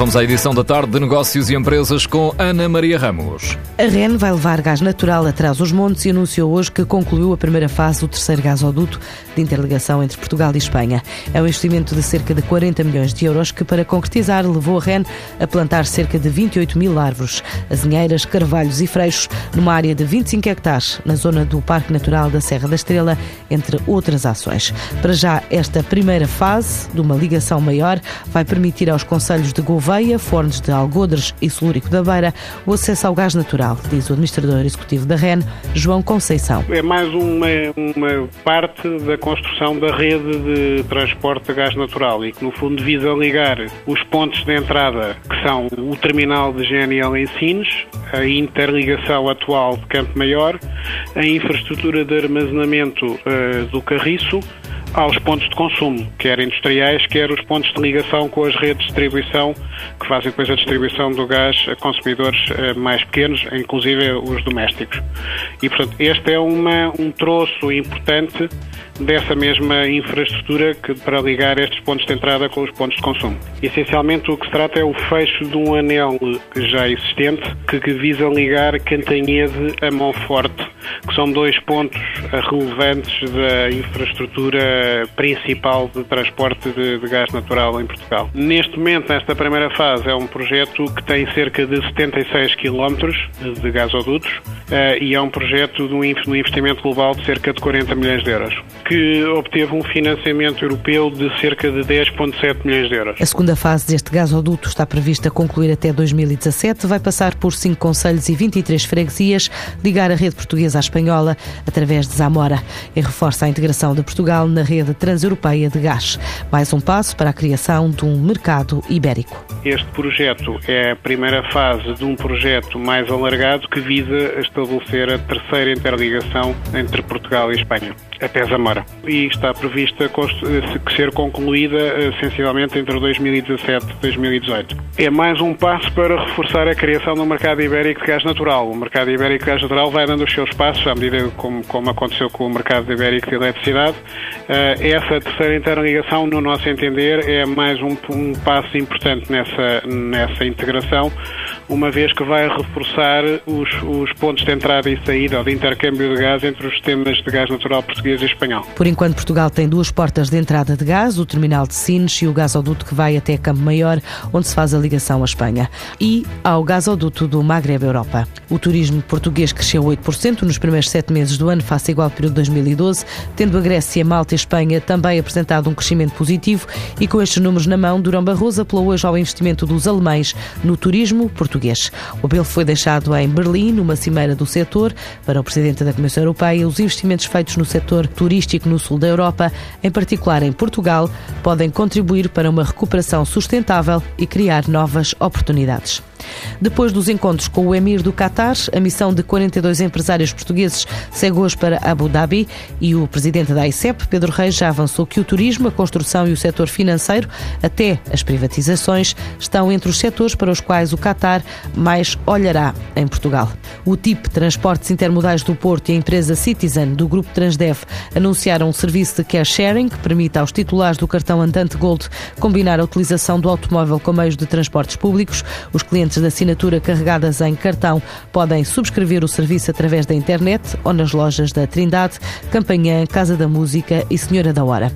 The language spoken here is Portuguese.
vamos à edição da tarde de Negócios e Empresas com Ana Maria Ramos. A REN vai levar gás natural atrás os montes e anunciou hoje que concluiu a primeira fase do terceiro gasoduto de interligação entre Portugal e Espanha. É um investimento de cerca de 40 milhões de euros que, para concretizar, levou a REN a plantar cerca de 28 mil árvores, azinheiras, carvalhos e freixos numa área de 25 hectares na zona do Parque Natural da Serra da Estrela, entre outras ações. Para já, esta primeira fase de uma ligação maior vai permitir aos conselhos de Gouveia, Fornes de Algodres e Solúrico da Beira o acesso ao gás natural, diz o administrador executivo da REN, João Conceição. É mais uma, uma parte da construção da rede de transporte de gás natural e que, no fundo, visa ligar os pontos de entrada, que são o terminal de GNL em Sines, a interligação atual de Campo Maior, a infraestrutura de armazenamento uh, do Carriço, aos pontos de consumo, quer industriais, quer os pontos de ligação com as redes de distribuição, que fazem depois a distribuição do gás a consumidores eh, mais pequenos, inclusive os domésticos. E, portanto, este é uma, um troço importante dessa mesma infraestrutura que, para ligar estes pontos de entrada com os pontos de consumo. Essencialmente, o que se trata é o fecho de um anel já existente que, visa ligar Cantanhede a Monforte, que são dois pontos relevantes da infraestrutura principal de transporte de, de gás natural em Portugal. Neste momento, nesta primeira fase, é um projeto que tem cerca de 76 km de gasodutos e é um projeto de um investimento global de cerca de 40 milhões de euros que obteve um financiamento europeu de cerca de 10,7 milhões de euros. A segunda fase deste gasoduto está prevista concluir até 2017. Vai passar por cinco conselhos e 23 freguesias, ligar a rede portuguesa à espanhola através de Zamora e reforça a integração de Portugal na rede transeuropeia de gás. Mais um passo para a criação de um mercado ibérico. Este projeto é a primeira fase de um projeto mais alargado que visa estabelecer a terceira interligação entre Portugal e Espanha até Zamora. E está prevista ser concluída eh, sensivelmente entre 2017 e 2018. É mais um passo para reforçar a criação do mercado ibérico de gás natural. O mercado ibérico de gás natural vai dando os seus passos, à medida como, como aconteceu com o mercado ibérico de eletricidade. Eh, essa terceira interligação, no nosso entender, é mais um, um passo importante nessa, nessa integração, uma vez que vai reforçar os, os pontos de entrada e saída ou de intercâmbio de gás entre os sistemas de gás natural português e espanhol. Por enquanto, Portugal tem duas portas de entrada de gás, o terminal de Sines e o gasoduto que vai até Campo Maior, onde se faz a ligação à Espanha, e ao gasoduto do Magreb Europa. O turismo português cresceu 8% nos primeiros sete meses do ano, face igual ao período de 2012, tendo a Grécia, Malta e Espanha também apresentado um crescimento positivo e com estes números na mão, Durão Barroso apelou hoje ao investimento dos alemães no turismo português. O apelo foi deixado em Berlim, numa cimeira do setor, para o Presidente da Comissão Europeia, os investimentos feitos no setor turístico no sul da Europa, em particular em Portugal, podem contribuir para uma recuperação sustentável e criar novas oportunidades. Depois dos encontros com o emir do Qatar, a missão de 42 empresários portugueses segue hoje para Abu Dhabi e o presidente da ICEP, Pedro Reis, já avançou que o turismo, a construção e o setor financeiro, até as privatizações, estão entre os setores para os quais o Qatar mais olhará em Portugal. O TIP Transportes Intermodais do Porto e a empresa Citizen do grupo Transdev anunciaram um serviço de cash sharing que permite aos titulares do cartão Andante Gold combinar a utilização do automóvel com meios de transportes públicos. Os clientes de assinatura carregadas em cartão podem subscrever o serviço através da internet ou nas lojas da Trindade, Campanhã, Casa da Música e Senhora da Hora.